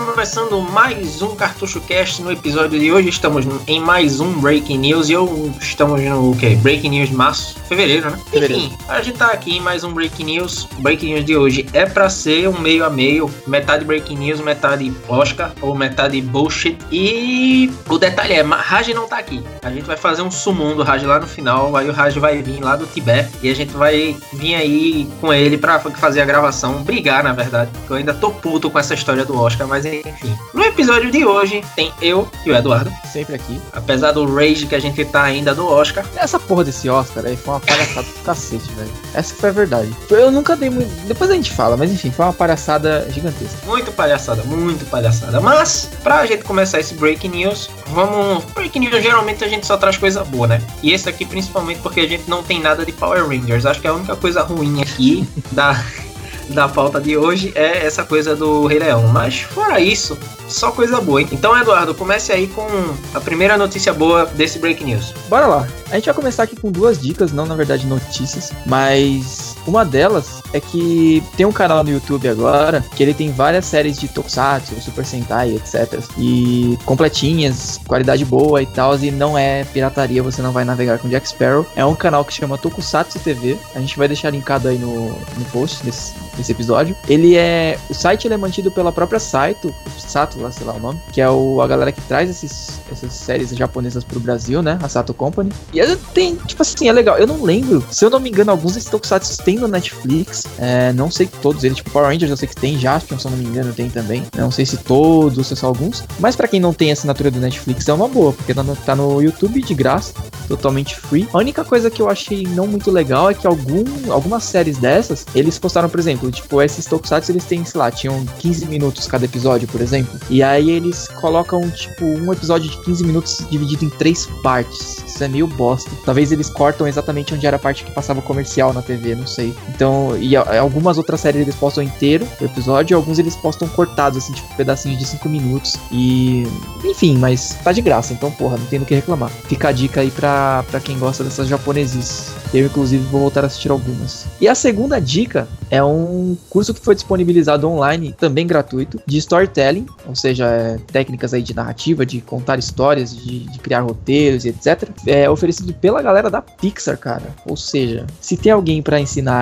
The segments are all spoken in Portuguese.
começando mais um Cartucho Cast. No episódio de hoje estamos em mais um Breaking News e eu estamos no o quê? Breaking News de março, fevereiro, né? Fevereiro. Enfim, a gente tá aqui em mais um Breaking News. Breaking News de hoje é pra ser um meio a meio, metade Breaking News, metade Oscar ou metade bullshit. E o detalhe é, Raj não tá aqui. A gente vai fazer um sumum do Raj lá no final, aí o Raj vai vir lá do Tibete e a gente vai vir aí com ele pra fazer a gravação, brigar na verdade, eu ainda tô puto com essa história do Oscar, mas enfim. No episódio de hoje tem eu e o Eduardo, Sempre aqui. apesar do rage que a gente tá ainda do Oscar. Essa porra desse Oscar aí foi uma palhaçada do cacete, velho. Essa foi a verdade. Eu nunca dei muito. Depois a gente fala, mas enfim, foi uma palhaçada gigantesca. Muito palhaçada, muito palhaçada. Mas, pra gente começar esse Breaking News, vamos. Breaking News geralmente a gente só traz coisa boa, né? E esse aqui principalmente porque a gente não tem nada de Power Rangers. Acho que a única coisa ruim aqui da, da pauta de hoje é essa coisa do Rei Leão. Mas fora isso, só coisa boa. hein? Então, Eduardo, comece aí com a primeira notícia boa desse Breaking News. Bora lá. A gente vai começar aqui com duas dicas, não na verdade notícias, mas uma delas é que tem um canal no YouTube agora que ele tem várias séries de Tokusatsu, Super Sentai, etc. E completinhas, qualidade boa e tal, e não é pirataria, você não vai navegar com Jack Sparrow. É um canal que chama Tokusatsu TV. A gente vai deixar linkado aí no, no post desse, desse episódio. Ele é. O site ele é mantido pela própria Saito, Sato, lá, sei lá o nome, que é o, a galera que traz esses, essas séries japonesas pro Brasil, né? A Sato Company. E tem, tipo assim, é legal. Eu não lembro, se eu não me engano, alguns desses Tokusatsu tem no Netflix. É, não sei todos eles, tipo Power Rangers eu sei que tem, Jaspion, se eu não me engano, tem também. Não sei se todos se só alguns. Mas pra quem não tem assinatura do Netflix é uma boa, porque tá no, tá no YouTube de graça, totalmente free. A única coisa que eu achei não muito legal é que algum, algumas séries dessas, eles postaram, por exemplo, tipo, esses Tokusatsu eles têm, sei lá, tinham 15 minutos cada episódio, por exemplo. E aí eles colocam, tipo, um episódio de 15 minutos dividido em três partes. Isso é meio bosta. Talvez eles cortam exatamente onde era a parte que passava comercial na TV, não sei. Então, e algumas outras séries eles postam inteiro o episódio, e alguns eles postam cortados, assim, tipo, pedacinhos de 5 minutos. E. Enfim, mas tá de graça, então, porra, não tem do que reclamar. Fica a dica aí pra, pra quem gosta dessas japoneses. Eu, inclusive, vou voltar a assistir algumas. E a segunda dica é um curso que foi disponibilizado online, também gratuito, de storytelling, ou seja, é, técnicas aí de narrativa, de contar histórias, de, de criar roteiros e etc. É oferecido pela galera da Pixar, cara. Ou seja, se tem alguém pra ensinar,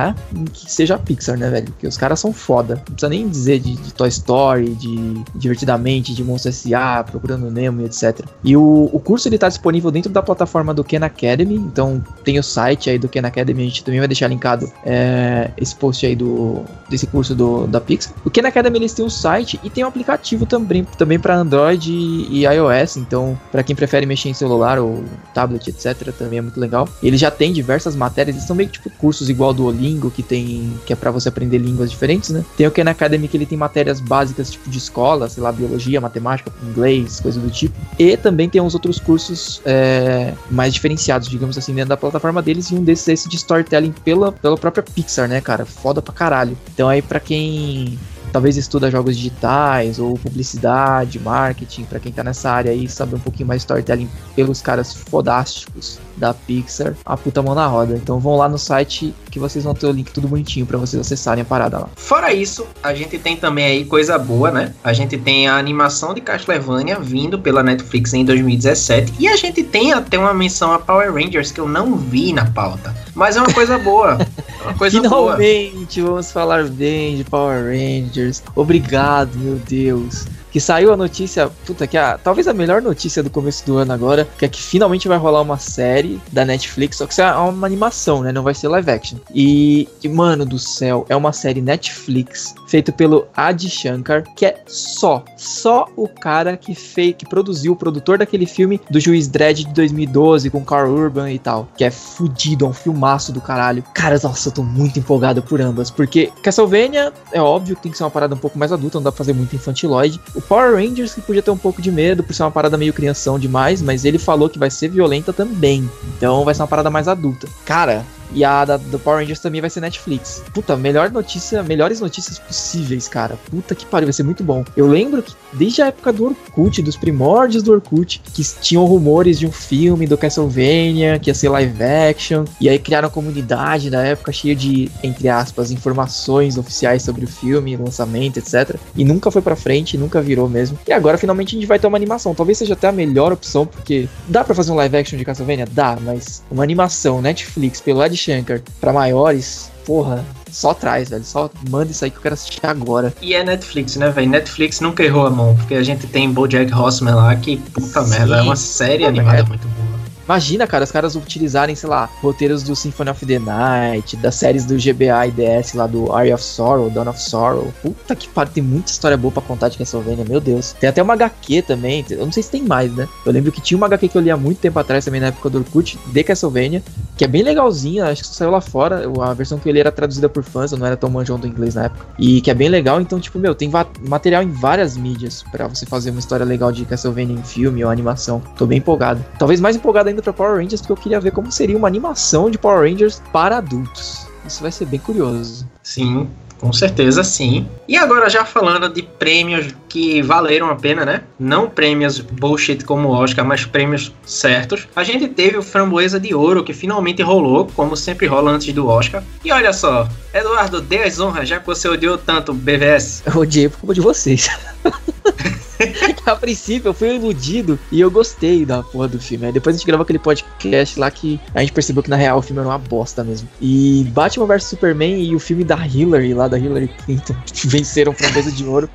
que seja a Pixar, né, velho? Porque os caras são foda. Não precisa nem dizer de, de Toy Story, de Divertidamente, de Monstro S.A., Procurando Nemo e etc. E o, o curso ele tá disponível dentro da plataforma do Ken Academy, então tem o site aí do Ken Academy, a gente também vai deixar linkado é, esse post aí do desse curso do, da Pixar. O Ken Academy eles têm um site e tem um aplicativo também, também para Android e, e iOS, então para quem prefere mexer em celular ou tablet, etc, também é muito legal. Ele já tem diversas matérias, eles são meio que tipo cursos igual do Olingo, que tem que é para você aprender línguas diferentes, né? Tem o Ken Academy que ele tem matérias básicas tipo de escola, sei lá, biologia, matemática, inglês, coisa do tipo. E também tem uns outros cursos é, mais diferenciados, digamos assim, dentro da plataforma deles. E um desses é esse de storytelling pela, pela própria Pixar, né, cara? Foda pra caralho. Então aí pra quem talvez estuda jogos digitais ou publicidade, marketing, pra quem tá nessa área aí, saber um pouquinho mais de storytelling pelos caras fodásticos da Pixar, a puta mão na roda. Então vão lá no site que vocês vão ter o link tudo bonitinho pra vocês acessarem a parada lá. Fora isso, a gente tem também aí coisa boa, né? A gente tem a animação de Castlevania vindo pela Netflix em 2017 e a gente tem até uma menção a Power Rangers que eu não vi na pauta, mas é uma coisa boa. Coisa boa. Finalmente vamos falar bem de Power Rangers. Obrigado, meu Deus. Que saiu a notícia, puta, que a, talvez a melhor notícia do começo do ano agora, que é que finalmente vai rolar uma série da Netflix, só que isso é uma animação, né? Não vai ser live action. E, e, mano do céu, é uma série Netflix feita pelo Adi Shankar, que é só, só o cara que fez, que produziu, o produtor daquele filme do Juiz Dredd de 2012 com Carl Urban e tal, que é fudido, é um filmaço do caralho. Cara, nossa, eu tô muito empolgado por ambas, porque Castlevania é óbvio que tem que ser uma parada um pouco mais adulta, não dá pra fazer muito infantiloide. O Power Rangers que podia ter um pouco de medo por ser uma parada meio crianção demais, mas ele falou que vai ser violenta também. Então vai ser uma parada mais adulta. Cara, E a da, do Power Rangers também vai ser Netflix. Puta, melhor notícia, melhores notícias possíveis, cara. Puta que pariu, vai ser muito bom. Eu lembro que desde a época do Orkut, dos primórdios do Orkut, que tinham rumores de um filme do Castlevania, que ia ser live action, e aí criaram uma comunidade na época cheia de, entre aspas, informações oficiais sobre o filme, lançamento, etc. E nunca foi pra frente, nunca virou mesmo. E agora finalmente a gente vai ter uma animação. Talvez seja até a melhor opção, porque dá para fazer um live action de Castlevania? Dá, mas uma animação Netflix pelo Ed Shankar para maiores, porra, só traz, velho. Só manda isso aí que eu quero assistir agora. E é Netflix, né, velho? Netflix nunca errou a mão, porque a gente tem BoJack Horseman lá, que puta Sim. merda, é uma série animada muito boa. Imagina, cara, os caras utilizarem, sei lá, roteiros do Symphony of the Night, das séries do GBA e DS lá do Area of Sorrow, Dawn of Sorrow. Puta que pariu, tem muita história boa pra contar de Castlevania, meu Deus. Tem até uma HQ também, eu não sei se tem mais, né? Eu lembro que tinha uma HQ que eu li há muito tempo atrás também na época do Orkut, de Castlevania, que é bem legalzinha, acho que saiu lá fora. A versão que eu li era traduzida por fãs, eu não era tão manjão do inglês na época. E que é bem legal, então, tipo, meu, tem material em várias mídias para você fazer uma história legal de Castlevania em filme ou animação. Tô bem empolgado. Talvez mais empolgado ainda pra Power Rangers, porque eu queria ver como seria uma animação de Power Rangers para adultos. Isso vai ser bem curioso. Sim, com certeza sim. E agora já falando de prêmios que valeram a pena, né? Não prêmios bullshit como o Oscar, mas prêmios certos. A gente teve o Framboesa de Ouro, que finalmente rolou, como sempre rola antes do Oscar. E olha só, Eduardo, dê as honras, já que você odiou tanto o BVS. Eu odiei por culpa de vocês. a princípio eu fui iludido e eu gostei da porra do filme. Aí depois a gente gravou aquele podcast lá que a gente percebeu que na real o filme era uma bosta mesmo. E Batman vs Superman e o filme da Hillary, lá da Hillary Clinton, venceram pra mesa de ouro.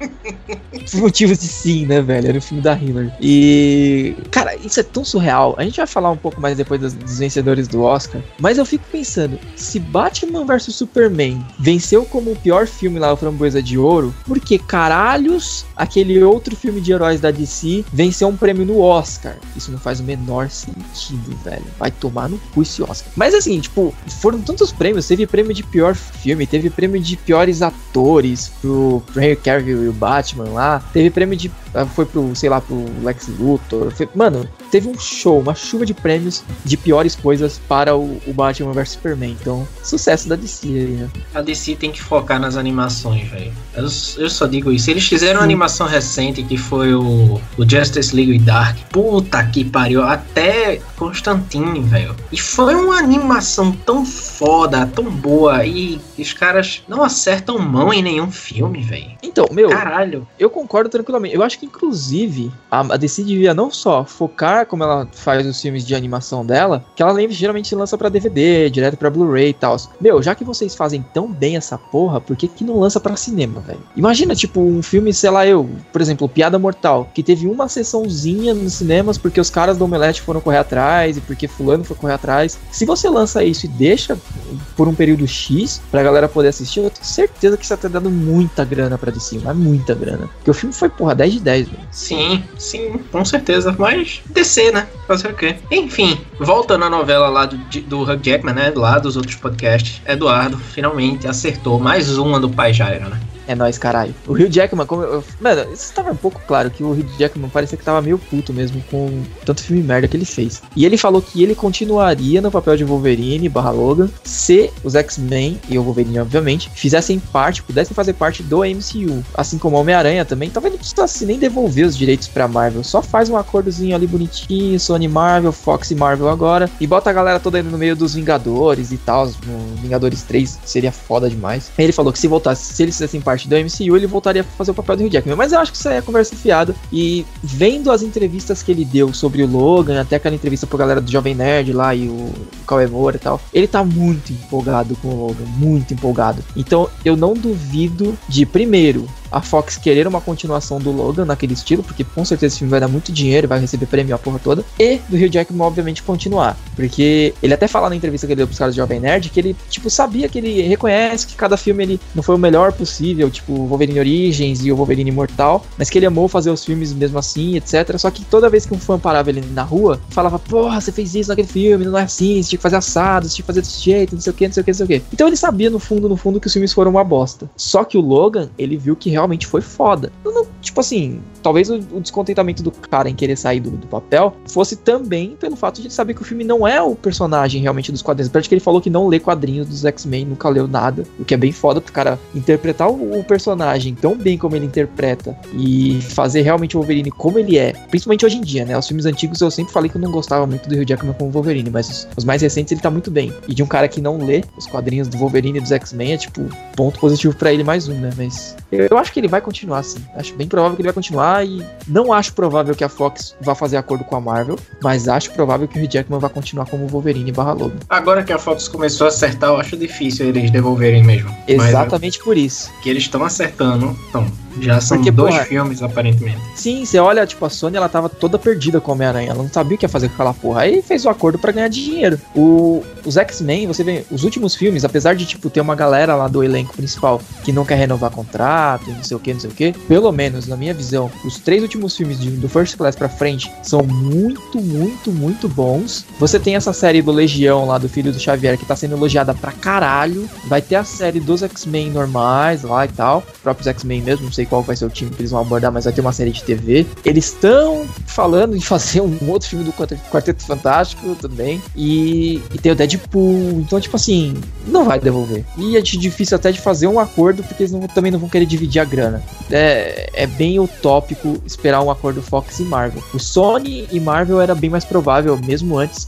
Por motivos de sim, né, velho? Era o filme da Hillary. E. Cara, isso é tão surreal. A gente vai falar um pouco mais depois dos, dos vencedores do Oscar. Mas eu fico pensando, se Batman vs Superman venceu como o pior filme lá, o Framboesa de Ouro, por que caralhos aquele outro filme filme de heróis da DC venceu um prêmio no Oscar. Isso não faz o menor sentido, velho. Vai tomar no cu esse Oscar. Mas assim, tipo, foram tantos prêmios. Teve prêmio de pior filme, teve prêmio de piores atores pro, pro Henry Cavill e o Batman lá. Teve prêmio de. Ah, foi pro, sei lá, pro Lex Luthor. Foi, mano, teve um show, uma chuva de prêmios de piores coisas para o, o Batman vs Superman. Então, sucesso da DC aí, né? A DC tem que focar nas animações, velho. Eu, eu, só digo isso. Eles fizeram uma animação recente que foi o, o Justice League Dark. Puta que pariu. Até Constantine, velho. E foi uma animação tão foda, tão boa. E os caras não acertam mão em nenhum filme, velho. Então, meu. Caralho. Eu concordo tranquilamente. Eu acho que, inclusive, a, a DC devia não só focar como ela faz os filmes de animação dela, que ela geralmente lança para DVD, direto para Blu-ray e tal. Meu, já que vocês fazem tão bem essa porra, por que, que não lança para cinema, velho? Imagina, tipo, um filme, sei lá, eu, por exemplo, Piada Mortal, que teve uma sessãozinha nos cinemas porque os caras do Omelete foram correr atrás e porque fulano foi correr atrás. Se você lança isso e deixa por um período X pra galera poder assistir, eu tenho certeza que você tá dando muita grana pra DC, mas muita grana. Porque o filme foi, porra, 10 de 10, velho. Sim, sim, com certeza. Mas DC, né? Fazer o quê? Enfim, voltando à novela lá do, do Hugh Jackman, né? Lá dos outros podcasts, Eduardo finalmente acertou mais uma do Pai Jairo, né? É nóis, caralho. O Rio Jackman, como eu, Mano, isso tava um pouco claro que o Rio Jackman parecia que tava meio puto mesmo com tanto filme merda que ele fez. E ele falou que ele continuaria no papel de Wolverine barra Logan se os X-Men e o Wolverine, obviamente, fizessem parte, pudessem fazer parte do MCU. Assim como Homem-Aranha também. Talvez não precisasse nem devolver os direitos pra Marvel. Só faz um acordozinho ali bonitinho, Sony Marvel, Fox e Marvel agora. E bota a galera toda aí no meio dos Vingadores e tal. Vingadores 3 seria foda demais. Ele falou que se voltasse, se eles fizessem parte parte do MCU, ele voltaria a fazer o papel do Hugh Jackman. Mas eu acho que isso aí é conversa fiada. E vendo as entrevistas que ele deu sobre o Logan, até aquela entrevista pro galera do Jovem Nerd lá e o Cauê Moura e tal, ele tá muito empolgado com o Logan, muito empolgado. Então eu não duvido de, primeiro, a Fox querer uma continuação do Logan naquele estilo, porque com certeza esse filme vai dar muito dinheiro, vai receber prêmio a porra toda, e do Hugh Jackman, obviamente, continuar. Porque ele até fala na entrevista que ele deu pros caras do Jovem Nerd que ele, tipo, sabia que ele reconhece que cada filme ele não foi o melhor possível, tipo, Wolverine Origins e o Wolverine Imortal, mas que ele amou fazer os filmes mesmo assim, etc. Só que toda vez que um fã parava ele na rua, falava, porra, você fez isso naquele filme, não é assim, você tinha que fazer assado, você tinha que fazer desse jeito, não sei o que, não sei o que, não sei o que. Então ele sabia, no fundo, no fundo, que os filmes foram uma bosta. Só que o Logan, ele viu que realmente foi foda. Não, tipo assim, talvez o, o, descontentamento do cara em querer sair do, do, papel fosse também pelo fato de saber que o filme não é o personagem realmente dos quadrinhos. De que ele falou que não lê quadrinhos dos X-Men, nunca leu nada, o que é bem foda pro cara interpretar o, o, personagem tão bem como ele interpreta e fazer realmente o Wolverine como ele é, principalmente hoje em dia, né? Os filmes antigos eu sempre falei que eu não gostava muito do Hugh Jackman como Wolverine, mas os, os mais recentes ele tá muito bem. E de um cara que não lê os quadrinhos do Wolverine e dos X-Men é tipo ponto positivo para ele mais um, né? Mas eu, eu acho que ele vai continuar assim. Acho bem provável que ele vai continuar e não acho provável que a Fox vá fazer acordo com a Marvel, mas acho provável que o Hugh Jackman vai continuar como Wolverine barra Lobo. Agora que a Fox começou a acertar, eu acho difícil eles devolverem mesmo. Exatamente mas, por isso. Que eles estão acertando, então, já são Porque, dois porra, filmes, aparentemente. Sim, você olha, tipo, a Sony, ela tava toda perdida com o Homem-Aranha. Ela não sabia o que ia fazer com aquela porra. Aí fez o acordo para ganhar dinheiro. O, os X-Men, você vê, os últimos filmes, apesar de, tipo, ter uma galera lá do elenco principal que não quer renovar contrato, não sei o que, não sei o que, pelo menos, na minha visão, os três últimos filmes de, do First Class pra frente são muito, muito, muito bons. Você tem essa série do Legião lá, do Filho do Xavier, que tá sendo elogiada pra caralho. Vai ter a série dos X-Men normais lá e tal. Próprios X-Men mesmo, não sei qual vai ser o time que eles vão abordar, mas vai ter uma série de TV. Eles estão falando em fazer um outro filme do Quarteto Fantástico também. E, e tem o Deadpool. Então, tipo assim, não vai devolver. E é difícil até de fazer um acordo, porque eles não, também não vão querer dividir a grana. É, é bem utópico esperar um acordo Fox e Marvel. O Sony e Marvel era bem mais provável, mesmo antes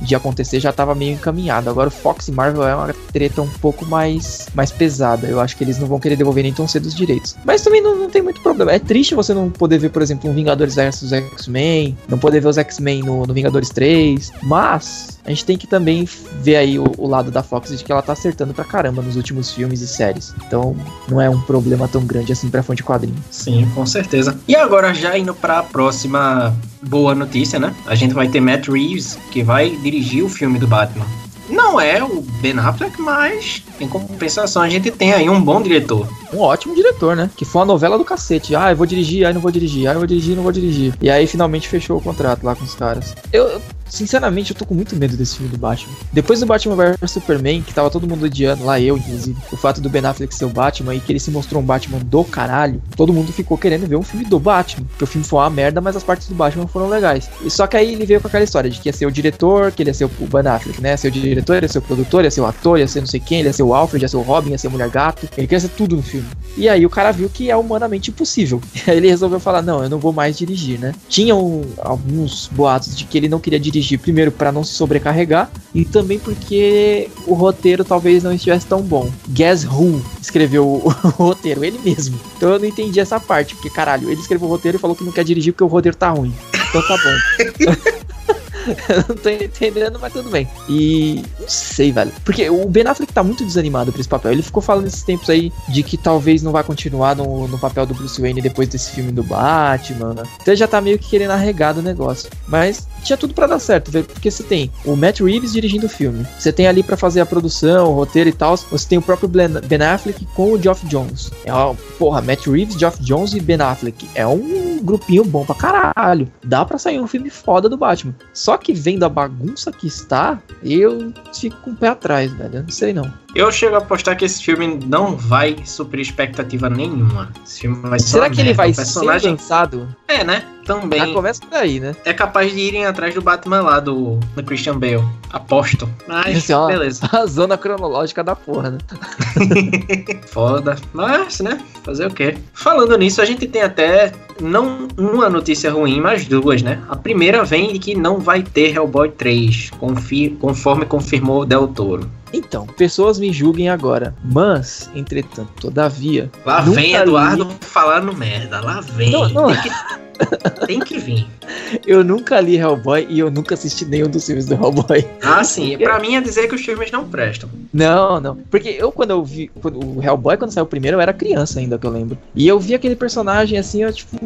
de acontecer já estava meio encaminhado. Agora o Fox e Marvel é uma treta um pouco mais, mais pesada. Eu acho que eles não vão querer devolver nem tão cedo os direitos. Mas também não, não tem muito problema. É triste você não poder ver, por exemplo, um Vingadores vs X-Men, não poder ver os X-Men no, no Vingadores 3. Mas a gente tem que também ver aí o, o, lado da Fox de que ela tá acertando pra caramba nos últimos filmes e séries. Então não é um problema tão grande assim pra fã de quadrinho. Sim, com certeza. E agora já indo pra próxima boa notícia, né? A gente vai ter Matt Reeves, que vai dirigir o filme do Batman. Não é o Ben Affleck, mas em compensação a gente tem aí um bom diretor. Um ótimo diretor, né? Que foi uma novela do cacete. Ah, eu vou dirigir, aí não vou dirigir, aí eu vou dirigir, não vou dirigir. E aí finalmente fechou o contrato lá com os caras. Eu, Sinceramente, eu tô com muito medo desse filme do Batman. Depois do Batman vs Superman, que tava todo mundo odiando, lá eu, inclusive, o fato do Ben Affleck ser o Batman e que ele se mostrou um Batman do caralho, todo mundo ficou querendo ver um filme do Batman. Porque o filme foi uma merda, mas as partes do Batman foram legais. E só que aí ele veio com aquela história de que ia ser o diretor, que ele ia ser o Ben Affleck, né? Ia ser o diretor, ia ser o produtor, ia ser o ator, ia ser não sei quem, ele ia ser o Alfred, ia ser o Robin, ia ser a Mulher Gato. Ele queria ser tudo no filme. E aí o cara viu que é humanamente impossível. Aí ele resolveu falar: não, eu não vou mais dirigir, né? Tinham alguns boatos de que ele não queria dirigir, primeiro, para não se sobrecarregar, e também porque o roteiro talvez não estivesse tão bom. Guess Who escreveu o, o roteiro, ele mesmo. Então eu não entendi essa parte, porque caralho, ele escreveu o roteiro e falou que não quer dirigir porque o roteiro tá ruim. Então tá bom. eu não tô entendendo, mas tudo bem. E não sei, velho. Porque o Ben Affleck tá muito desanimado pra esse papel. Ele ficou falando esses tempos aí de que talvez não vai continuar no, no papel do Bruce Wayne depois desse filme do Batman. Né? Então ele já tá meio que querendo arregar do negócio. Mas tinha tudo para dar certo, velho. Porque você tem o Matt Reeves dirigindo o filme. Você tem ali para fazer a produção, o roteiro e tal. Você tem o próprio Ben Affleck com o Geoff Jones. É uma, porra, Matt Reeves, Geoff Jones e Ben Affleck. É um grupinho bom pra caralho. Dá pra sair um filme foda do Batman. Só que vendo a bagunça que está, eu fico com o pé atrás, velho. Eu não sei não. Eu chego a apostar que esse filme não vai suprir expectativa nenhuma. Esse filme vai ser Será que ele vai personagem... ser lançado? É, né? Também. Já começa daí, né? É capaz de irem atrás do Batman lá, do, do Christian Bale. Aposto. Mas, Esse, ó, beleza. A zona cronológica da porra, né? Foda. Mas, né? Fazer o quê? Falando nisso, a gente tem até não uma notícia ruim, mas duas, né? A primeira vem de que não vai ter Hellboy 3, conforme confirmou o Del Toro. Então, pessoas me julguem agora, mas, entretanto, todavia. Lá vem Eduardo li... falando merda, lá vem. Não, não... Tem, que... Tem que vir. Eu nunca li Hellboy e eu nunca assisti nenhum dos filmes do Hellboy. Ah, sim. Pra mim é dizer que os filmes não prestam. Não, não. Porque eu, quando eu vi. Quando, o Hellboy, quando saiu primeiro, eu era criança ainda, que eu lembro. E eu vi aquele personagem assim, eu, tipo,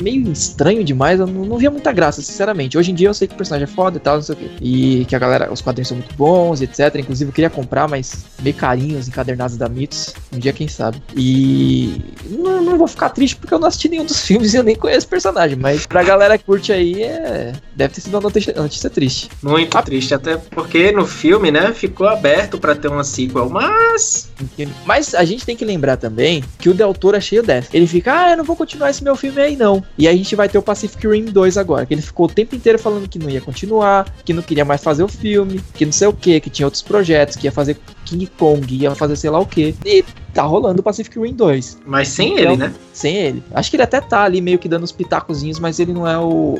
meio estranho demais. Eu não, não via muita graça, sinceramente. Hoje em dia eu sei que o personagem é foda e tal, não sei o quê. E que a galera, os quadrinhos são muito bons, etc. Inclusive eu queria comprar, mas meio carinhos encadernados da Mitos. Um dia, quem sabe. E não, não vou ficar triste porque eu não assisti nenhum dos filmes e eu nem conheço o personagem, mas pra galera que curte aí, é... deve ter sido uma notícia, notícia triste. Muito ah. triste, até porque no filme, né, ficou aberto para ter uma sequel, mas... Mas a gente tem que lembrar também que o Del Toro é cheio dessa. Ele fica, ah, eu não vou continuar esse meu filme aí não. E aí a gente vai ter o Pacific Rim 2 agora, que ele ficou o tempo inteiro falando que não ia continuar, que não queria mais fazer o filme, que não sei o que, que tinha outros projetos, que ia fazer King Kong, ia fazer sei lá o que. E tá rolando o Pacific Rim 2. Mas sem então, ele, né? Sem ele. Acho que ele até tá ali meio que dando os pitacozinhos, mas ele não é o.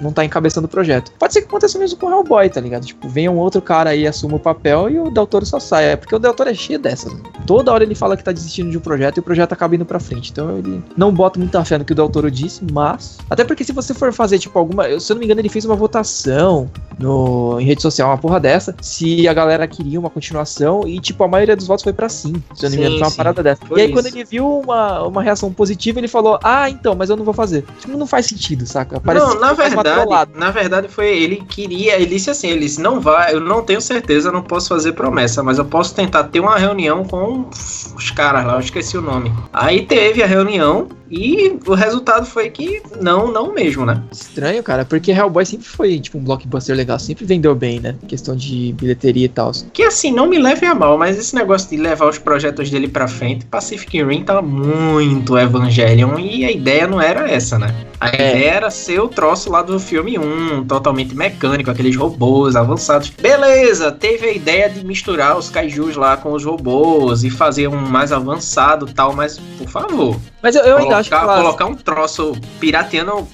não tá encabeçando o projeto. Pode ser que aconteça mesmo com o Hellboy, tá ligado? Tipo, venha um outro cara aí, assuma o papel e o Del Toro só saia. É porque o Del Toro é cheio dessas. Né? Toda hora ele fala que tá desistindo de um projeto e o projeto acaba indo pra frente. Então ele não bota muita fé no que o Del Toro disse, mas. Até porque se você for fazer, tipo, alguma. Se eu não me engano, ele fez uma votação no, em rede social, uma porra dessa, se a galera queria uma continuação e, tipo, a maioria dos votos foi para sim. Se eu não me engano, uma parada dessa. Foi e aí, isso. quando ele viu uma, uma reação positiva, ele falou: Ah, então, mas eu não vou fazer. Tipo, não faz sentido, saca? Parece não, na verdade, na verdade foi ele queria, ele disse assim, ele disse, não vai, eu não tenho certeza, não posso fazer promessa, mas eu posso tentar ter uma reunião com os caras lá, eu esqueci o nome. Aí teve a reunião, e o resultado foi que não, não mesmo, né? Estranho, cara, porque Hellboy sempre foi, tipo, um blockbuster legal, sempre vendeu bem, né? Questão de bilheteria e tal. Que assim, não me leve a mal, mas esse negócio de levar os projetos dele pra frente, Pacific Rim tá muito Evangelion e a ideia não era essa, né? A é. ideia era ser o troço lá do filme 1, totalmente mecânico, aqueles robôs avançados. Beleza, teve a ideia de misturar os kaijus lá com os robôs e fazer um mais avançado tal, mas por favor. Mas eu, eu ainda acho que. Colocar um troço pirateando.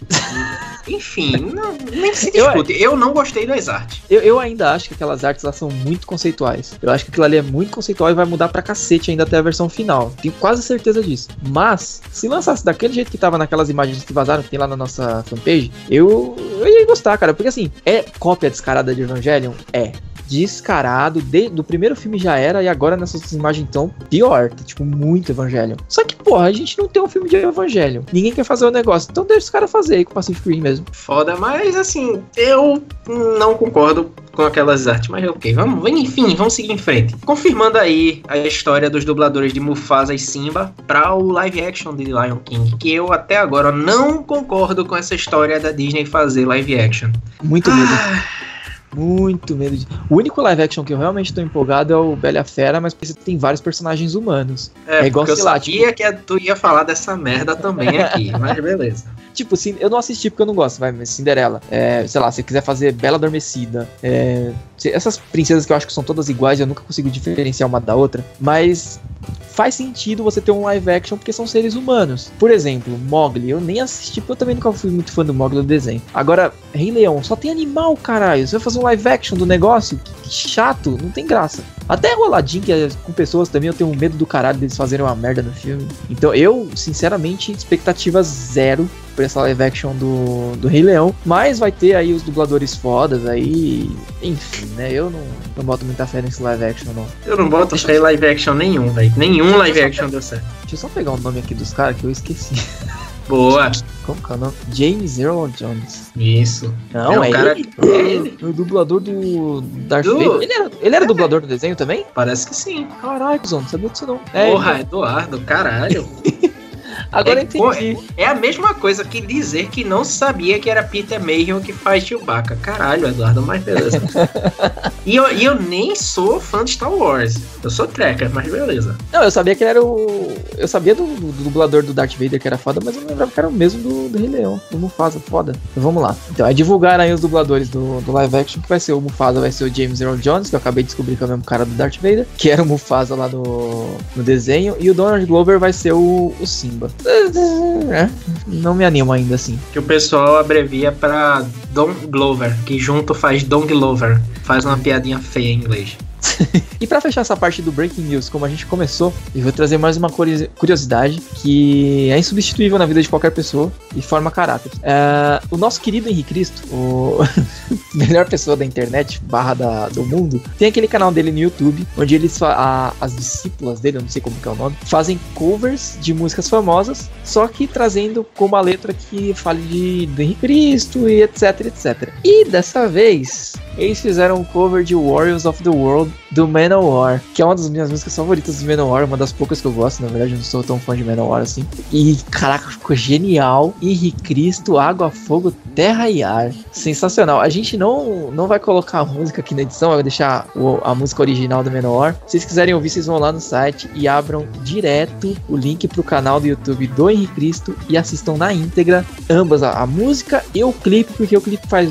Enfim, não, nem se discute. Eu, eu, não gostei das artes. Eu, eu ainda acho que aquelas artes elas são muito conceituais. Eu acho que aquilo ali é muito conceitual e vai mudar pra cacete ainda até a versão final. Tenho quase certeza disso. Mas, se lançasse daquele jeito que tava naquelas imagens que vazaram, que tem lá na nossa fanpage, eu, eu ia gostar, cara. Porque assim, é cópia descarada de Evangelion? É descarado. De, do primeiro filme já era, e agora nessas imagens então, pior. Tá, tipo, muito Evangelho. Só que, porra, a gente não tem um filme de Evangelho. Ninguém quer fazer o negócio. Então deixa os caras fazer aí com o Pacific Rim mesmo. Foda, mas assim, eu não concordo com aquelas artes, mas ok, vamos, enfim, vamos seguir em frente. Confirmando aí a história dos dubladores de Mufasa e Simba para o live action de Lion King, que eu até agora não concordo com essa história da Disney fazer live action. Muito medo. Ah, muito medo de. O único live action que eu realmente tô empolgado é o Bela Fera, mas tem vários personagens humanos. É, é igual, sei eu lá, sabia tipo... que tu ia falar dessa merda também aqui, mas beleza. Tipo, sim, eu não assisti porque eu não gosto, vai, mas Cinderela. É, sei lá, se quiser fazer Bela Adormecida. É, essas princesas que eu acho que são todas iguais, eu nunca consigo diferenciar uma da outra. Mas faz sentido você ter um live action porque são seres humanos. Por exemplo, Mogli, eu nem assisti porque eu também nunca fui muito fã do Mogli do desenho. Agora, Rei Leão, só tem animal, caralho. Você vai fazer um live action do negócio? Que chato, não tem graça. Até roladinho que é com pessoas também eu tenho medo do caralho deles fazerem uma merda no filme. Então eu, sinceramente, expectativas zero essa live action do, do Rei Leão. Mas vai ter aí os dubladores fodas aí. Enfim, né? Eu não, não boto muita fé nesse live action, não. Eu não boto fé em live action nenhum, velho. Nenhum live action deu certo. Deixa eu só pegar o nome aqui dos caras que eu esqueci. Boa. Como que é o nome? James Earl Jones. Isso. Não, é, é cara... ele. É ele. O dublador do Darth do... Vader. Ele era, ele era é. dublador do desenho também? Parece que sim. Caralho, Zon, não sabia disso não. É, Porra, Eduardo, caralho. Agora é, entendi. É a mesma coisa que dizer que não sabia que era Peter Mayhew que faz Chewbacca. Caralho, Eduardo, mas beleza. e, eu, e eu nem sou fã de Star Wars. Eu sou tracker, mas beleza. Não, eu sabia que ele era o. Eu sabia do, do, do dublador do Darth Vader que era foda, mas eu não lembrava que era o mesmo do, do Rei Leão, do Mufasa, foda. Então vamos lá. Então, é divulgar aí os dubladores do, do live action, que vai ser o Mufasa, vai ser o James Earl Jones, que eu acabei de descobrir que é o mesmo cara do Darth Vader, que era o Mufasa lá no, no desenho, e o Donald Glover vai ser o, o Simba. É, não me animo ainda assim. Que o pessoal abrevia para Don Glover, que junto faz Don Glover. Faz uma piadinha feia em inglês. e para fechar essa parte do Breaking News, como a gente começou, eu vou trazer mais uma curiosidade que é insubstituível na vida de qualquer pessoa e forma caráter. É, o nosso querido Henrique Cristo, o melhor pessoa da internet, barra da, do mundo, tem aquele canal dele no YouTube, onde eles, a, as discípulas dele, eu não sei como é o nome, fazem covers de músicas famosas, só que trazendo com uma letra que fale de, do Henrique Cristo e etc, etc. E dessa vez, eles fizeram um cover de Warriors of the World do Manowar, que é uma das minhas músicas favoritas do Manowar, uma das poucas que eu gosto, na verdade, eu não sou tão fã de Manowar assim. E caraca, ficou genial. Henri Cristo, água, fogo, terra e ar. Sensacional. A gente não, não vai colocar a música aqui na edição, vai deixar o, a música original do Manowar. Se vocês quiserem ouvir, vocês vão lá no site e abram direto o link pro canal do YouTube do Henri Cristo e assistam na íntegra ambas, a, a música e o clipe, porque o clipe faz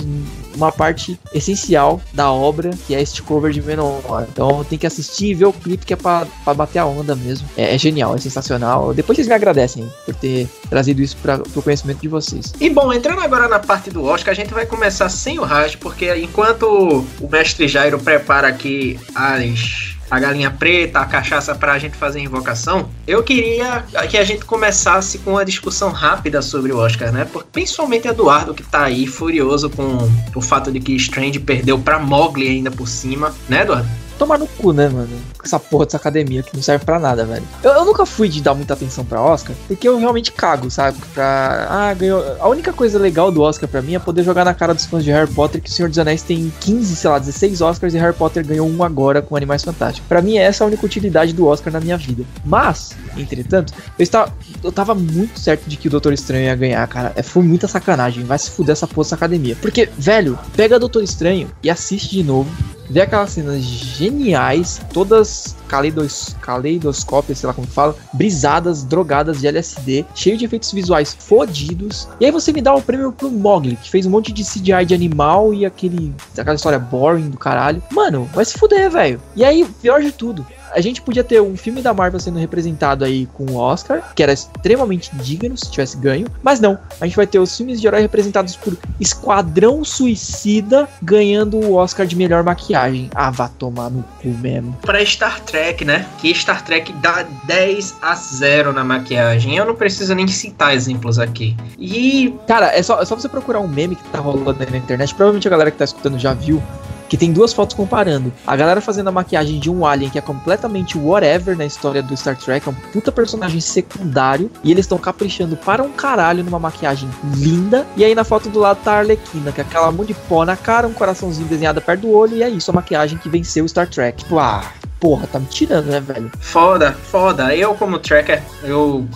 uma parte essencial da obra, que é este cover de Menor. Então tem que assistir e ver o clipe que é pra, pra bater a onda mesmo. É, é genial, é sensacional. Depois vocês me agradecem por ter trazido isso para o conhecimento de vocês. E bom, entrando agora na parte do Oscar, a gente vai começar sem o Raj, porque enquanto o mestre Jairo prepara aqui as a galinha preta, a cachaça para a gente fazer invocação, eu queria que a gente começasse com uma discussão rápida sobre o Oscar, né? Porque principalmente Eduardo que tá aí furioso com o fato de que Strange perdeu para Mogli ainda por cima, né, Eduardo? Tomar no cu, né, mano? Essa porra dessa academia que não serve pra nada, velho. Eu, eu, nunca fui de dar muita atenção pra Oscar, porque eu realmente cago, sabe? Pra. Ah, ganhou. A única coisa legal do Oscar pra mim é poder jogar na cara dos fãs de Harry Potter que o Senhor dos Anéis tem 15, sei lá, 16 Oscars e Harry Potter ganhou um agora com Animais Fantásticos. Pra mim, essa é a única utilidade do Oscar na minha vida. Mas, entretanto, eu estava. Eu tava muito certo de que o Doutor Estranho ia ganhar, cara. É, foi muita sacanagem. Vai se fuder essa porra dessa academia. Porque, velho, pega Doutor Estranho e assiste de novo vê aquelas cenas geniais, todas caleidos, caleidoscópias, sei lá como fala, brisadas, drogadas de LSD, cheio de efeitos visuais fodidos. E aí você me dá o prêmio pro Mogli, que fez um monte de CGI de animal e aquele aquela história boring do caralho. Mano, vai se fuder, velho. E aí, pior de tudo, a gente podia ter um filme da Marvel sendo representado aí com o Oscar, que era extremamente digno se tivesse ganho, mas não. A gente vai ter os filmes de herói representados por Esquadrão Suicida ganhando o Oscar de melhor maquiagem. Ah, vá tomar no cu mesmo. Pra Star Trek, né? Que Star Trek dá 10 a 0 na maquiagem. Eu não preciso nem citar exemplos aqui. E. Cara, é só, é só você procurar um meme que tá rolando aí na internet. Provavelmente a galera que tá escutando já viu que tem duas fotos comparando. A galera fazendo a maquiagem de um alien que é completamente whatever na história do Star Trek, é um puta personagem secundário, e eles estão caprichando para um caralho numa maquiagem linda. E aí na foto do lado tá a Arlequina, que é aquela mão de pó na cara, um coraçãozinho desenhado perto do olho, e é isso, a maquiagem que venceu o Star Trek. Tipo, ah, porra, tá me tirando, né, velho? Foda, foda. Eu, como tracker, eu.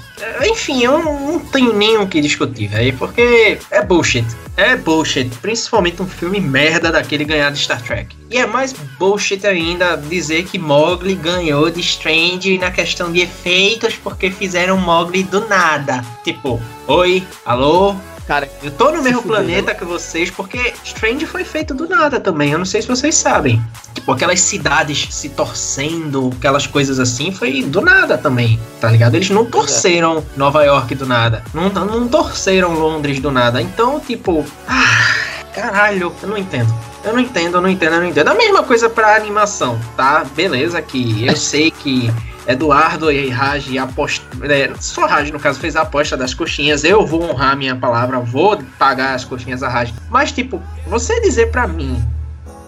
Enfim, eu não tenho nem o que discutir, velho, porque é bullshit. É bullshit. Principalmente um filme merda daquele ganhar de Star Trek. E é mais bullshit ainda dizer que Mogli ganhou de Strange na questão de efeitos porque fizeram Mogli do nada. Tipo, oi, alô, Cara, eu tô no mesmo planeta que vocês porque Strange foi feito do nada também. Eu não sei se vocês sabem. Tipo, aquelas cidades se torcendo, aquelas coisas assim, foi do nada também, tá ligado? Eles não torceram Nova York do nada. Não, não torceram Londres do nada. Então, tipo. Ah, caralho, eu não entendo. Eu não entendo, eu não entendo, eu não entendo. A mesma coisa pra animação, tá? Beleza, que eu sei que Eduardo e Raj apost... É, só Raj, no caso, fez a aposta das coxinhas. Eu vou honrar minha palavra, vou pagar as coxinhas a Raj. Mas, tipo, você dizer para mim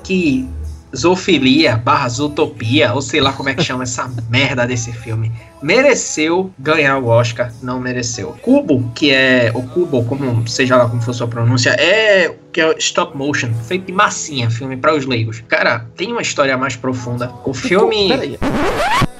que zoofilia barra zootopia, ou sei lá como é que chama essa merda desse filme, mereceu ganhar o Oscar, não mereceu. Cubo, que é o Cubo, como seja lá como for sua pronúncia, é que é stop motion, feito de massinha, filme para os leigos. Cara, tem uma história mais profunda. O filme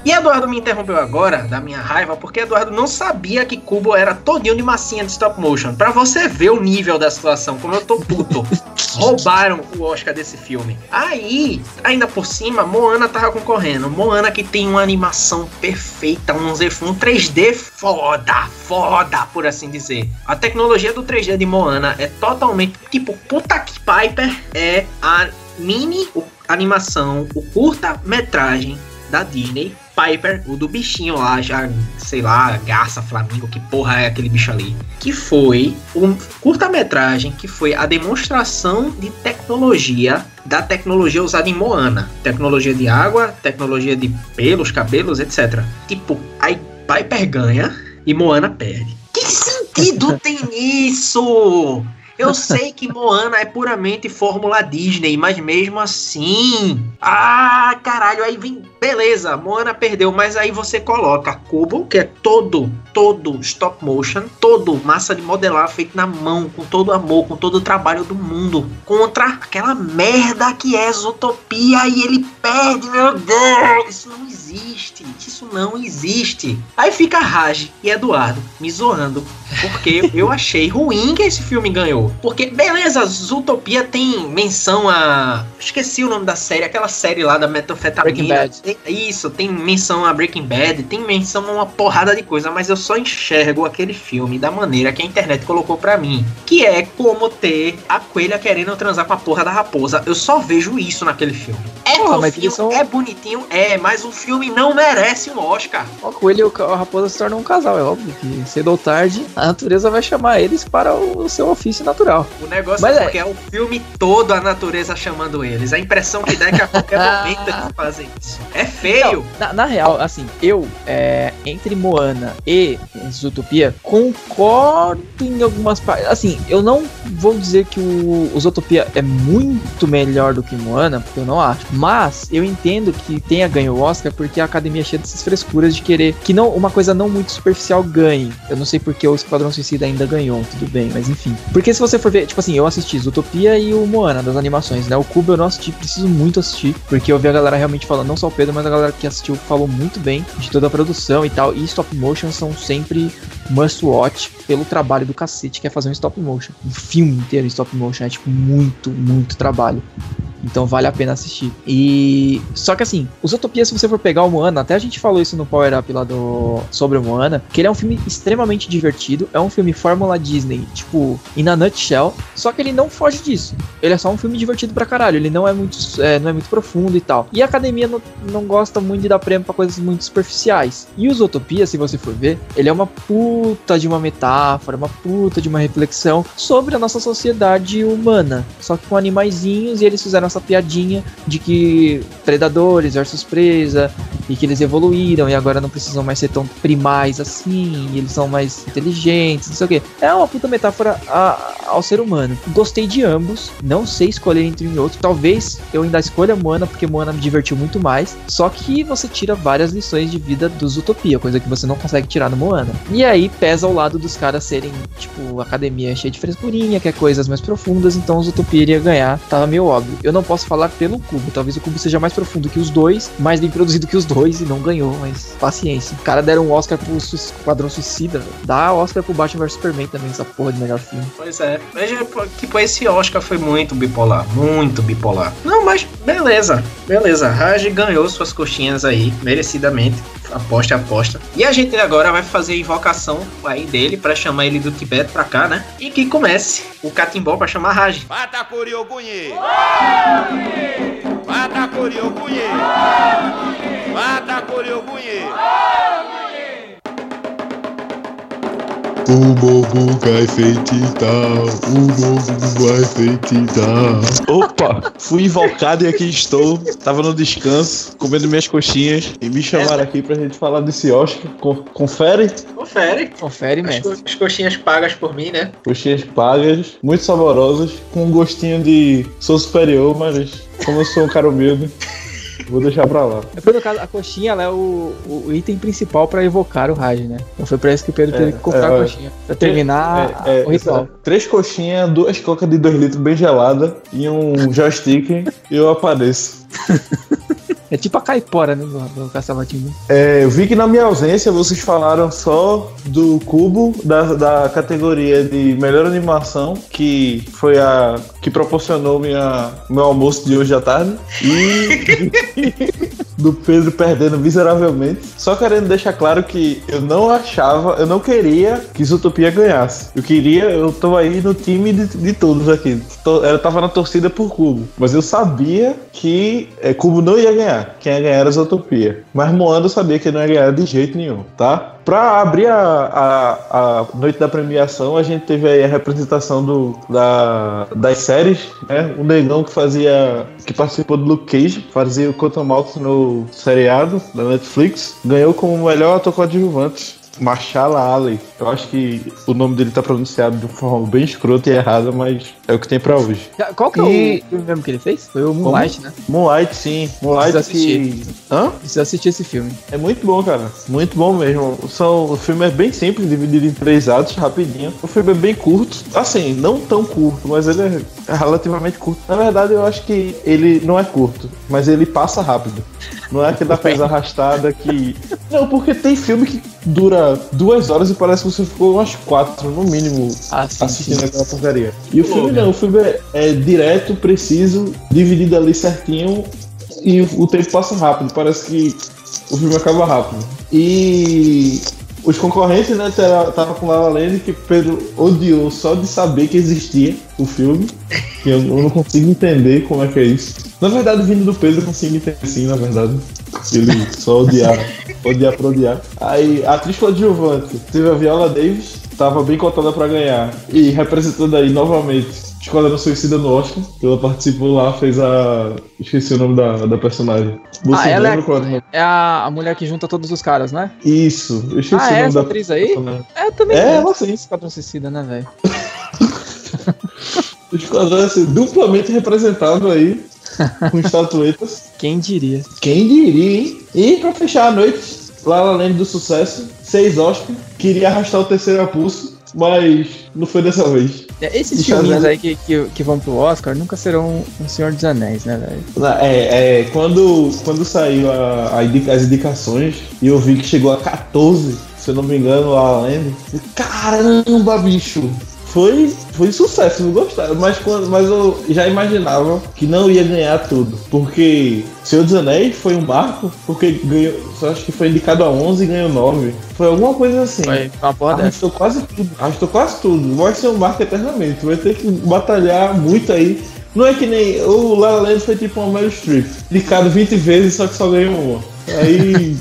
e Eduardo me interrompeu agora da minha raiva porque Eduardo não sabia que Cubo era todinho de massinha de stop motion. Para você ver o nível da situação, como eu tô puto. Roubaram o Oscar desse filme. Aí, ainda por cima, Moana tava concorrendo. Moana que tem uma animação perfeita, um, um 3D foda, foda, por assim dizer. A tecnologia do 3D de Moana é totalmente tipo puta que Piper é a mini animação, o curta-metragem da Disney Piper, o do bichinho lá, já, sei lá, garça, flamingo, que porra é aquele bicho ali. Que foi um curta-metragem que foi a demonstração de tecnologia, da tecnologia usada em Moana. Tecnologia de água, tecnologia de pelos, cabelos, etc. Tipo, aí Piper ganha e Moana perde. Que sentido tem nisso? Eu sei que Moana é puramente fórmula Disney, mas mesmo assim. Ah, caralho, aí vem. Beleza, Moana perdeu, mas aí você coloca Cubo, que é todo, todo stop motion, todo massa de modelar feito na mão, com todo amor, com todo o trabalho do mundo, contra aquela merda que é Zootopia e ele perde, meu Deus! Isso não existe, isso não existe. Aí fica Raj e Eduardo me zoando, porque eu achei ruim que esse filme ganhou. Porque, beleza, Zootopia tem menção a. Esqueci o nome da série, aquela série lá da metanfetamina. Isso, tem menção a Breaking Bad, tem menção a uma porrada de coisa, mas eu só enxergo aquele filme da maneira que a internet colocou para mim. Que é como ter a coelha querendo transar com a porra da raposa. Eu só vejo isso naquele filme. É Porra, fofinho, são... é bonitinho, é, mas o filme não merece um Oscar. O coelho e a raposa se tornam um casal, é óbvio que cedo ou tarde a natureza vai chamar eles para o seu ofício natural. O negócio mas é porque é... é o filme todo a natureza chamando eles. A impressão que dá é que a qualquer momento eles fazem isso. É feio. Não, na, na, real, assim, eu, é, entre Moana e Zootopia, concordo em algumas partes. Assim, eu não vou dizer que o, o Zootopia é muito melhor do que Moana, porque eu não acho. Mas eu entendo que tenha ganho o Oscar porque a academia é cheia dessas frescuras de querer que não uma coisa não muito superficial ganhe. Eu não sei porque o Esquadrão Suicida ainda ganhou, tudo bem, mas enfim. Porque se você for ver, tipo assim, eu assisti Zootopia e o Moana das animações, né? O Cubo eu não assisti, preciso muito assistir, porque eu vi a galera realmente falando, não só o Pedro, mas a galera que assistiu falou muito bem de toda a produção e tal. E stop motion são sempre must watch pelo trabalho do cacete que é fazer um stop motion. Um filme inteiro em stop motion é tipo muito, muito trabalho. Então vale a pena assistir. E. Só que assim, os Utopia, se você for pegar o Moana, até a gente falou isso no Power Up lá do. sobre o Moana, que ele é um filme extremamente divertido. É um filme Fórmula Disney, tipo, in a nutshell. Só que ele não foge disso. Ele é só um filme divertido pra caralho. Ele não é muito, é, não é muito profundo e tal. E a academia não, não gosta muito de dar prêmio pra coisas muito superficiais. E os Utopia, se você for ver, ele é uma puta de uma metáfora, uma puta de uma reflexão sobre a nossa sociedade humana. Só que com animaizinhos e eles fizeram essa piadinha de que predadores versus presa e que eles evoluíram e agora não precisam mais ser tão primais assim, e eles são mais inteligentes, não sei o que. É uma puta metáfora a, ao ser humano. Gostei de ambos, não sei escolher entre um e outro. Talvez eu ainda escolha Moana porque Moana me divertiu muito mais. Só que você tira várias lições de vida dos Utopia, coisa que você não consegue tirar no Moana. E aí pesa ao lado dos caras serem, tipo, academia cheia de frescurinha, quer coisas mais profundas, então os Utopia iria ganhar. Tava meio óbvio. Eu não não posso falar pelo cubo. Talvez o cubo seja mais profundo que os dois, mais bem produzido que os dois e não ganhou, mas paciência. O cara deram um Oscar pro Esquadrão Suicida, dá Oscar pro Batman vs Superman também, essa porra de melhor filme. Pois é. Veja, tipo, esse Oscar foi muito bipolar, muito bipolar. Não, mas beleza, beleza. Raj ganhou suas coxinhas aí, merecidamente aposta aposta. E a gente agora vai fazer a invocação aí dele para chamar ele do Tibete pra cá, né? E que comece o catimbó para chamar Raj. Mata Curiogunhe! Mata Curiogunhe! Mata Curiogunhe! O bobo vai feitiçar, o bobo vai feitiçar. Opa, fui invocado e aqui estou. Tava no descanso, comendo minhas coxinhas e me chamaram aqui pra gente falar desse Oscar. confere? Confere. Confere, mesmo. As, as coxinhas pagas por mim, né? Coxinhas pagas, muito saborosas, com um gostinho de sou superior, mas como eu sou um cara humilde. Vou deixar pra lá. É no caso, a coxinha ela é o, o item principal pra evocar o Raj, né? Então foi pra isso que o Pedro é, teve que comprar é, a coxinha. Pra terminar é, é, o ritual. Três coxinhas, duas cocas de 2 litros bem gelada e um joystick e eu apareço. É tipo a caipora, né, do, do Caçavatinho. É, eu vi que na minha ausência vocês falaram só do Cubo, da, da categoria de melhor animação, que foi a que proporcionou minha, meu almoço de hoje à tarde. E do Pedro perdendo miseravelmente. Só querendo deixar claro que eu não achava, eu não queria que Zootopia ganhasse. Eu queria, eu tô aí no time de, de todos aqui. Eu tava na torcida por Cubo. Mas eu sabia que é, Cubo não ia ganhar quem ia ganhar era Zootopia. Mas Moana sabia que não ia ganhar de jeito nenhum, tá? Pra abrir a, a, a, noite da premiação, a gente teve aí a representação do, da, das séries, né? O negão que fazia. que participou do Luke Cage, fazia o Quantum Maltz no seriado da Netflix, ganhou como melhor ator coadjuvante Marshala Ali. Eu acho que o nome dele tá pronunciado de uma forma bem escrota e errada, mas é o que tem pra hoje. Qual que é E- o filme mesmo que ele fez? Foi o Moonlight, né? Moonlight, sim. Moonlight Preciso que... Hã? Precisa assistir esse filme. É muito bom, cara. Muito bom mesmo. São, o filme é bem simples, dividido em três atos, rapidinho. O filme é bem curto. Assim, não tão curto, mas ele é relativamente curto. Na verdade, eu acho que ele não é curto, mas ele passa rápido. Não é aquela coisa arrastada que. Não, porque tem filme que dura duas horas e parece que você ficou umas quatro, no mínimo, Ah, sim, assistindo sim. aquela porcaria. E o filme não, o filme é, é direto, preciso, dividido ali certinho e o tempo passa rápido. Parece que o filme acaba rápido. E os concorrentes, né, tava, com La La Land que Pedro odiou só de saber que existia o filme. Que eu, eu não consigo entender como é que é isso. Na verdade, vindo do Pedro, eu consigo entender sim, na verdade. Ele só odiar, odiar por odiar. Aí, a atriz coadjuvante teve a Viola Davis, tava bem cotada pra ganhar. E representando aí novamente Esquadrão Suicida no Oscar, que ela participou lá, fez a. Esqueci o nome da, da personagem. Você Ah, ela é- lembra qual nome? É a, a mulher que junta todos os caras, né? Isso, eu esqueci Ah, o é nome essa da atriz aí? personagem. É, também. É, é. ela sim. Esquadrão Suicida, né, velho? O Esquadrão é assim, duplamente representado aí, com estatuetas. Quem diria? Quem diria, hein? E pra fechar a noite, lá Land do sucesso, seis Oscar, queria arrastar o terceiro a pulso, mas não foi dessa vez. É, Esses Deixa eu filminhos ver. aí que, que, que vão pro Oscar nunca serão um Senhor dos Anéis, né, velho? É, é, quando, quando saiu a, a indica- as indicações e eu vi que chegou a 14, se eu não me engano, Land, eu, caramba, bicho! Foi, foi sucesso, eu gostava, mas, quando, mas eu já imaginava que não ia ganhar tudo, porque Senhor dos Anéis foi um marco, porque ganhou, só acho que foi indicado a 11 e ganhou 9. Foi alguma coisa assim. Foi uma porra dessa. Arrastou quase tudo. Arrastou quase tudo. Vai ser um marco eternamente. Vai ter que batalhar muito aí. Não é que nem. O La La Land foi tipo uma Meryl Streep. Indicado 20 vezes, só que só ganhou uma. Aí.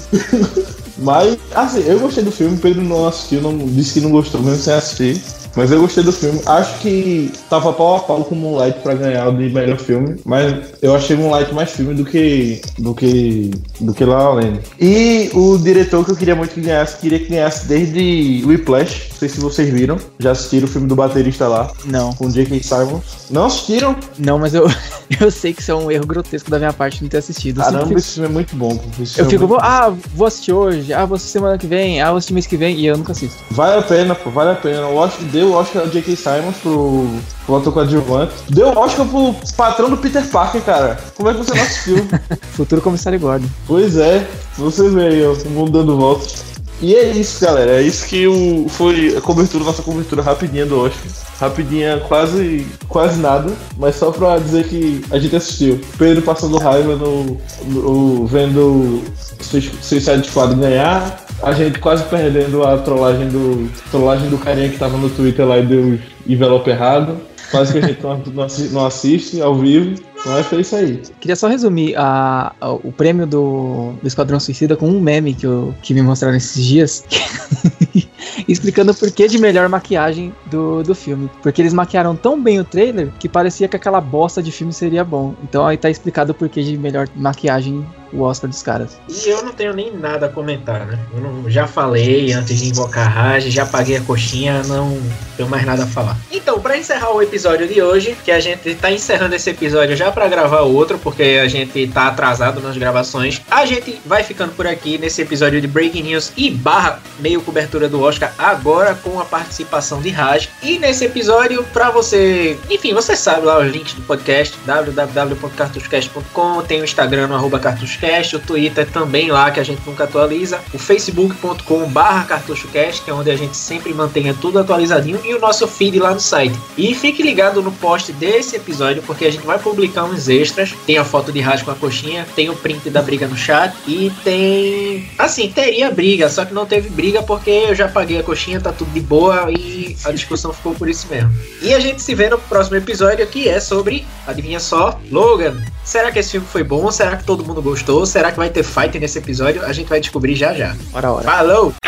Mas, assim, eu gostei do filme. Pedro não assistiu, não, disse que não gostou mesmo sem assistir. Mas eu gostei do filme. Acho que tava pau a pau com Moonlight pra ganhar o de melhor filme. Mas eu achei Moonlight mais filme do que. do que. do que La La Land. E o diretor que eu queria muito que ganhasse, queria que ganhasse desde Whiplash. Não sei se vocês viram. Já assistiram o filme do baterista lá, Não, com J.K. Simons. Não assistiram? não, mas eu, eu sei que isso é um erro grotesco da minha parte não ter assistido. Eu Caramba, fico- esse filme é muito bom. Eu fico, é muito- ah, vou assistir hoje, ah, vou assistir semana que vem, ah, vou assistir mês que vem, e eu nunca assisto. Vale a pena, pô, vale a pena. O Oscar, deu o Oscar ao J.K. Simons pro, pro ator coadjuvante. Deu o Oscar pro patrão do Peter Parker, cara. Como é que você não assistiu? Futuro Comissário Gordon. pois é, você vê aí, ó, o mundo dando voltas. E é isso, galera. É isso que o, foi a cobertura, nossa cobertura rapidinha do Oscar. Rapidinha, quase, quase nada, mas só pra dizer que a gente assistiu. Pedro passando raiva no, no- vendo Sui- Suicide Squad ganhar. A gente quase perdendo a trollagem do trollagem do carinha que tava no Twitter lá e deu envelope errado. Quase que a gente não, não assi- não assiste ao vivo. Mas foi isso aí. Queria só resumir a, a- o prêmio do, do Esquadrão Suicida com um meme que, eu, que me mostraram esses dias. explicando o porquê de melhor maquiagem do, do filme. Porque eles maquiaram tão bem o trailer que parecia que aquela bosta de filme seria bom. Então aí tá explicado o porquê de melhor maquiagem o Oscar dos caras. E eu não tenho nem nada a comentar, né? Eu não- já falei antes de invocar a Raj, já paguei a coxinha, não tenho mais nada a falar. Então, pra encerrar o episódio de hoje, que a gente tá encerrando esse episódio já pra gravar outro, porque a gente tá atrasado nas gravações, a gente vai ficando por aqui nesse episódio de Breaking News e barra meio cobertura do Oscar, agora com a participação de Raj. E nesse episódio, pra você, enfim, você sabe lá os links do podcast, www.cartuscast.com, tem o Instagram no arroba cartuchocast, o Twitter também lá, que a gente nunca atualiza, o facebook.com barra cartuchocast, que é onde a gente sempre mantenha tudo atualizadinho, e o nosso feed lá no site. E fique ligado no post desse episódio, porque a gente vai publicar uns extras, tem a foto de Raj com a coxinha, tem o print da briga no chat, e tem... Assim, teria briga, só que não teve briga porque eu já paguei a coxinha, tá tudo de boa, e a discussão ficou por isso mesmo. E a gente se vê no próximo episódio, que é sobre, adivinha só, Logan. Será que esse filme foi bom? Será que todo mundo gostou? Será que vai ter fight nesse episódio? A gente vai descobrir já já. Ora, ora. Falou!